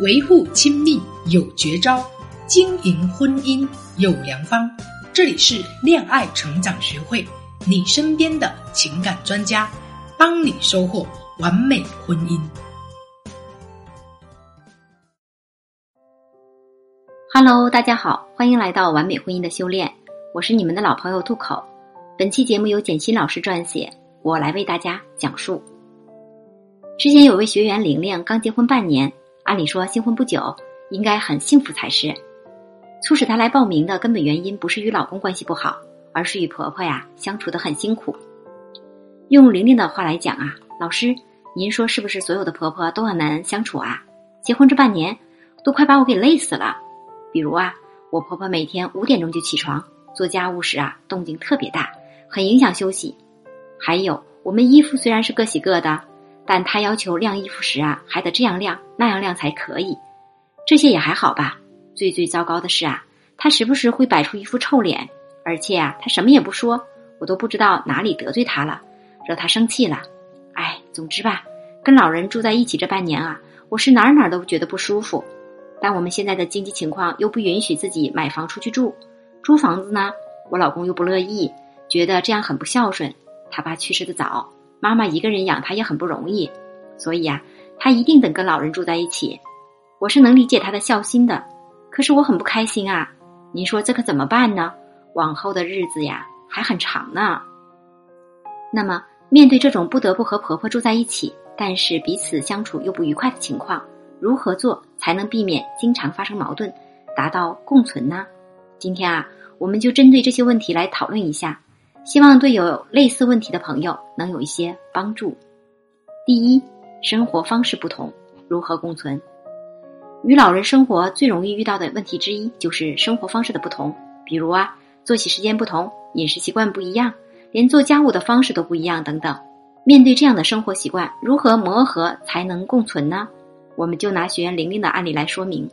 维护亲密有绝招，经营婚姻有良方。这里是恋爱成长学会，你身边的情感专家，帮你收获完美婚姻。Hello，大家好，欢迎来到完美婚姻的修炼，我是你们的老朋友渡口。本期节目由简心老师撰写，我来为大家讲述。之前有位学员玲玲刚结婚半年。按理说新婚不久应该很幸福才是，促使她来报名的根本原因不是与老公关系不好，而是与婆婆呀相处的很辛苦。用玲玲的话来讲啊，老师，您说是不是所有的婆婆都很难相处啊？结婚这半年都快把我给累死了。比如啊，我婆婆每天五点钟就起床做家务时啊，动静特别大，很影响休息。还有我们衣服虽然是各洗各的。但他要求晾衣服时啊，还得这样晾那样晾才可以。这些也还好吧。最最糟糕的是啊，他时不时会摆出一副臭脸，而且啊，他什么也不说，我都不知道哪里得罪他了，惹他生气了。哎，总之吧，跟老人住在一起这半年啊，我是哪儿哪儿都觉得不舒服。但我们现在的经济情况又不允许自己买房出去住，租房子呢，我老公又不乐意，觉得这样很不孝顺。他爸去世的早。妈妈一个人养他也很不容易，所以呀，他一定得跟老人住在一起。我是能理解他的孝心的，可是我很不开心啊！您说这可怎么办呢？往后的日子呀还很长呢。那么，面对这种不得不和婆婆住在一起，但是彼此相处又不愉快的情况，如何做才能避免经常发生矛盾，达到共存呢？今天啊，我们就针对这些问题来讨论一下。希望对有类似问题的朋友能有一些帮助。第一，生活方式不同，如何共存？与老人生活最容易遇到的问题之一就是生活方式的不同，比如啊，作息时间不同，饮食习惯不一样，连做家务的方式都不一样等等。面对这样的生活习惯，如何磨合才能共存呢？我们就拿学员玲玲的案例来说明。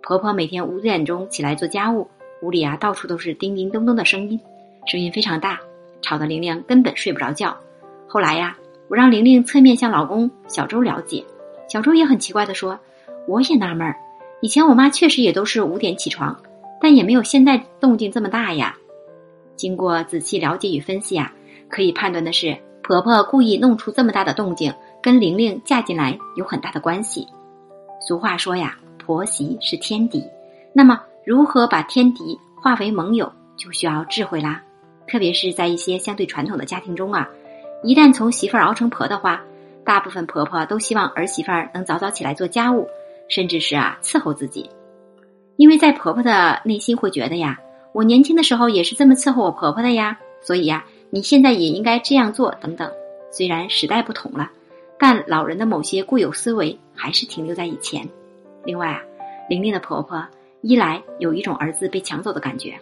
婆婆每天五点钟起来做家务，屋里啊到处都是叮叮咚咚的声音。声音非常大，吵得玲玲根本睡不着觉。后来呀，我让玲玲侧面向老公小周了解，小周也很奇怪的说：“我也纳闷儿，以前我妈确实也都是五点起床，但也没有现在动静这么大呀。”经过仔细了解与分析啊，可以判断的是，婆婆故意弄出这么大的动静，跟玲玲嫁进来有很大的关系。俗话说呀，婆媳是天敌，那么如何把天敌化为盟友，就需要智慧啦。特别是在一些相对传统的家庭中啊，一旦从媳妇儿熬成婆的话，大部分婆婆都希望儿媳妇儿能早早起来做家务，甚至是啊伺候自己，因为在婆婆的内心会觉得呀，我年轻的时候也是这么伺候我婆婆的呀，所以呀，你现在也应该这样做等等。虽然时代不同了，但老人的某些固有思维还是停留在以前。另外啊，玲玲的婆婆一来有一种儿子被抢走的感觉。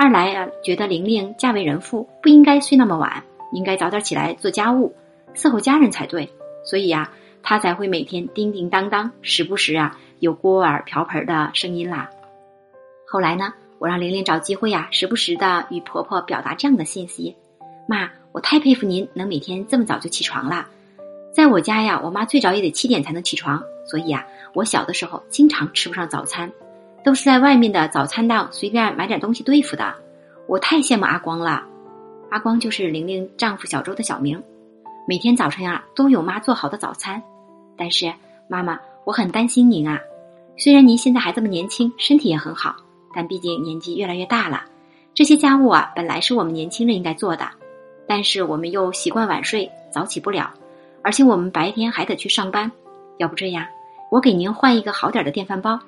二来啊，觉得玲玲嫁为人妇不应该睡那么晚，应该早点起来做家务，伺候家人才对。所以呀，她才会每天叮叮当当，时不时啊有锅碗瓢盆的声音啦。后来呢，我让玲玲找机会呀，时不时的与婆婆表达这样的信息：妈，我太佩服您能每天这么早就起床了。在我家呀，我妈最早也得七点才能起床，所以啊，我小的时候经常吃不上早餐。都是在外面的早餐档随便买点东西对付的，我太羡慕阿光了。阿光就是玲玲丈夫小周的小名。每天早晨啊都有妈做好的早餐。但是妈妈，我很担心您啊。虽然您现在还这么年轻，身体也很好，但毕竟年纪越来越大了。这些家务啊本来是我们年轻人应该做的，但是我们又习惯晚睡，早起不了，而且我们白天还得去上班。要不这样，我给您换一个好点的电饭煲。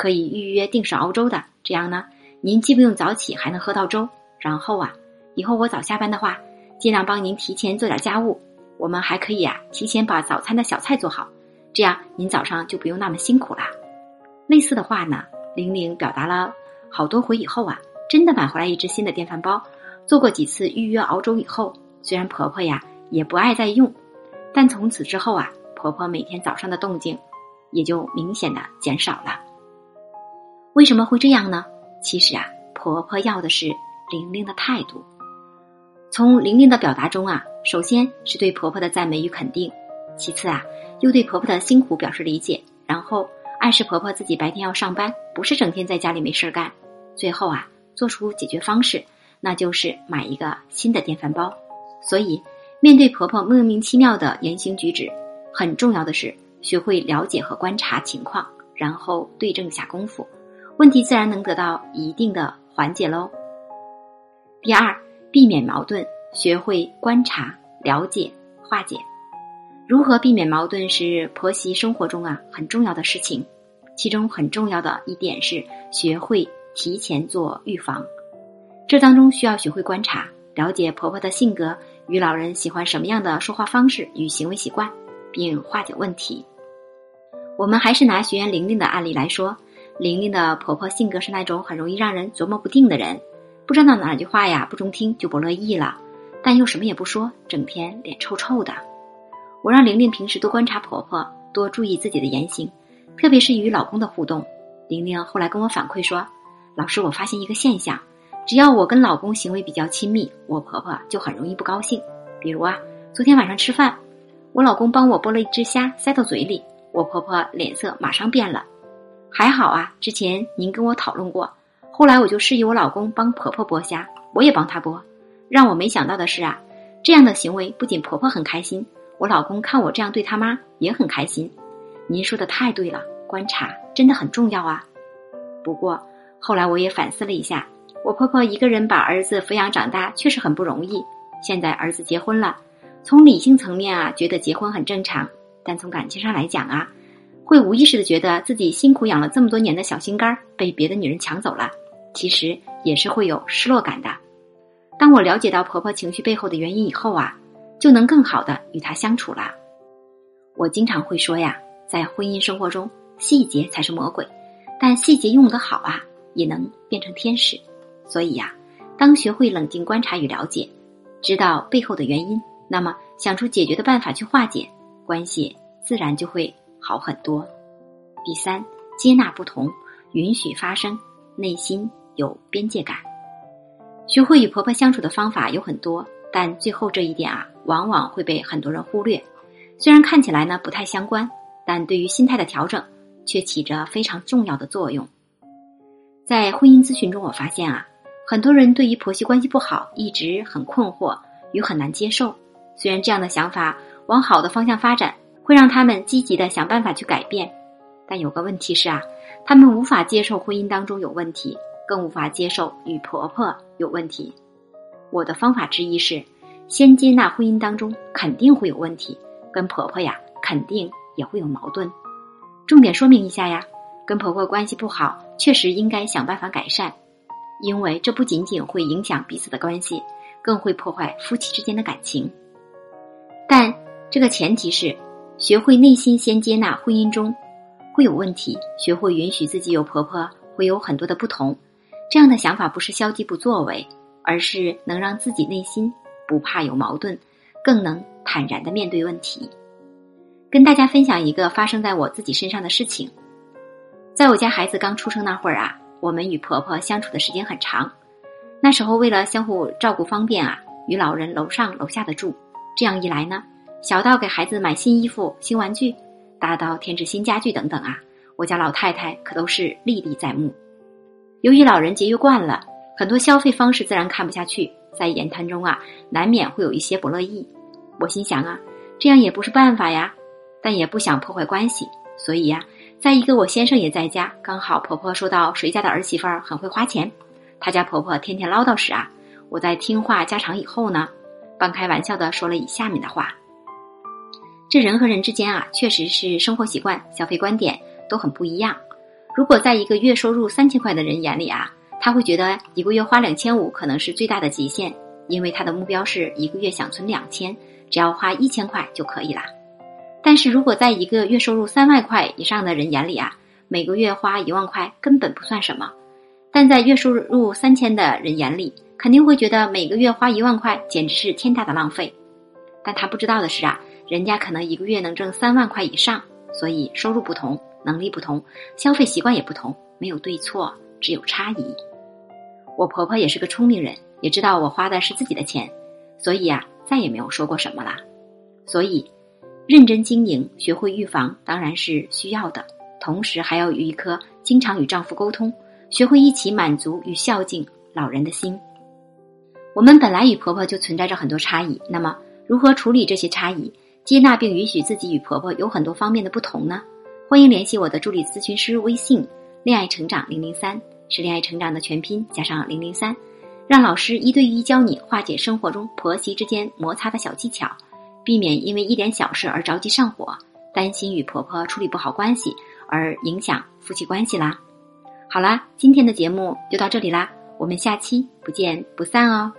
可以预约定时熬粥的，这样呢，您既不用早起，还能喝到粥。然后啊，以后我早下班的话，尽量帮您提前做点家务。我们还可以啊，提前把早餐的小菜做好，这样您早上就不用那么辛苦啦。类似的话呢，玲玲表达了好多回以后啊，真的买回来一只新的电饭煲。做过几次预约熬粥以后，虽然婆婆呀也不爱再用，但从此之后啊，婆婆每天早上的动静也就明显的减少了。为什么会这样呢？其实啊，婆婆要的是玲玲的态度。从玲玲的表达中啊，首先是对婆婆的赞美与肯定，其次啊，又对婆婆的辛苦表示理解，然后暗示婆婆自己白天要上班，不是整天在家里没事干。最后啊，做出解决方式，那就是买一个新的电饭煲。所以，面对婆婆莫名其妙的言行举止，很重要的是学会了解和观察情况，然后对症下功夫，问题自然能得到一定的缓解喽。第二，避免矛盾，学会观察、了解、化解。如何避免矛盾是婆媳生活中啊很重要的事情，其中很重要的一点是学会提前做预防。这当中需要学会观察，了解婆婆的性格与老人喜欢什么样的说话方式与行为习惯，并化解问题。我们还是拿学员玲玲的案例来说，玲玲的婆婆性格是那种很容易让人琢磨不定的人，不知道哪句话呀不中听就不乐意了，但又什么也不说，整天脸臭臭的。我让玲玲平时多观察婆婆，多注意自己的言行，特别是与老公的互动。玲玲后来跟我反馈说：“老师，我发现一个现象，只要我跟老公行为比较亲密，我婆婆就很容易不高兴。比如啊，昨天晚上吃饭，我老公帮我剥了一只虾塞到嘴里，我婆婆脸色马上变了。还好啊，之前您跟我讨论过，后来我就示意我老公帮婆婆剥虾，我也帮他剥。让我没想到的是啊，这样的行为不仅婆婆很开心。”我老公看我这样对他妈也很开心，您说的太对了，观察真的很重要啊。不过后来我也反思了一下，我婆婆一个人把儿子抚养长大确实很不容易。现在儿子结婚了，从理性层面啊觉得结婚很正常，但从感情上来讲啊，会无意识的觉得自己辛苦养了这么多年的小心肝儿被别的女人抢走了，其实也是会有失落感的。当我了解到婆婆情绪背后的原因以后啊。就能更好的与她相处了。我经常会说呀，在婚姻生活中，细节才是魔鬼，但细节用得好啊，也能变成天使。所以呀，当学会冷静观察与了解，知道背后的原因，那么想出解决的办法去化解，关系自然就会好很多。第三，接纳不同，允许发生，内心有边界感。学会与婆婆相处的方法有很多。但最后这一点啊，往往会被很多人忽略。虽然看起来呢不太相关，但对于心态的调整却起着非常重要的作用。在婚姻咨询中，我发现啊，很多人对于婆媳关系不好一直很困惑与很难接受。虽然这样的想法往好的方向发展，会让他们积极的想办法去改变，但有个问题是啊，他们无法接受婚姻当中有问题，更无法接受与婆婆有问题。我的方法之一是，先接纳婚姻当中肯定会有问题，跟婆婆呀肯定也会有矛盾。重点说明一下呀，跟婆婆关系不好，确实应该想办法改善，因为这不仅仅会影响彼此的关系，更会破坏夫妻之间的感情。但这个前提是，学会内心先接纳婚姻中会有问题，学会允许自己有婆婆会有很多的不同。这样的想法不是消极不作为。而是能让自己内心不怕有矛盾，更能坦然的面对问题。跟大家分享一个发生在我自己身上的事情。在我家孩子刚出生那会儿啊，我们与婆婆相处的时间很长。那时候为了相互照顾方便啊，与老人楼上楼下的住。这样一来呢，小到给孩子买新衣服、新玩具，大到添置新家具等等啊，我家老太太可都是历历在目。由于老人节约惯了。很多消费方式自然看不下去，在言谈中啊，难免会有一些不乐意。我心想啊，这样也不是办法呀，但也不想破坏关系，所以呀，在一个我先生也在家，刚好婆婆说到谁家的儿媳妇儿很会花钱，她家婆婆天天唠叨时啊，我在听话家常以后呢，半开玩笑的说了以下面的话：这人和人之间啊，确实是生活习惯、消费观点都很不一样。如果在一个月收入三千块的人眼里啊。他会觉得一个月花两千五可能是最大的极限，因为他的目标是一个月想存两千，只要花一千块就可以了。但是如果在一个月收入三万块以上的人眼里啊，每个月花一万块根本不算什么；但在月收入三千的人眼里，肯定会觉得每个月花一万块简直是天大的浪费。但他不知道的是啊，人家可能一个月能挣三万块以上，所以收入不同，能力不同，消费习惯也不同，没有对错，只有差异。我婆婆也是个聪明人，也知道我花的是自己的钱，所以呀，再也没有说过什么了。所以，认真经营，学会预防，当然是需要的。同时还要有一颗经常与丈夫沟通、学会一起满足与孝敬老人的心。我们本来与婆婆就存在着很多差异，那么如何处理这些差异，接纳并允许自己与婆婆有很多方面的不同呢？欢迎联系我的助理咨询师微信“恋爱成长零零三”，是恋爱成长的全拼加上零零三，让老师一对一教你化解生活中婆媳之间摩擦的小技巧，避免因为一点小事而着急上火，担心与婆婆处理不好关系而影响夫妻关系啦。好啦，今天的节目就到这里啦，我们下期不见不散哦。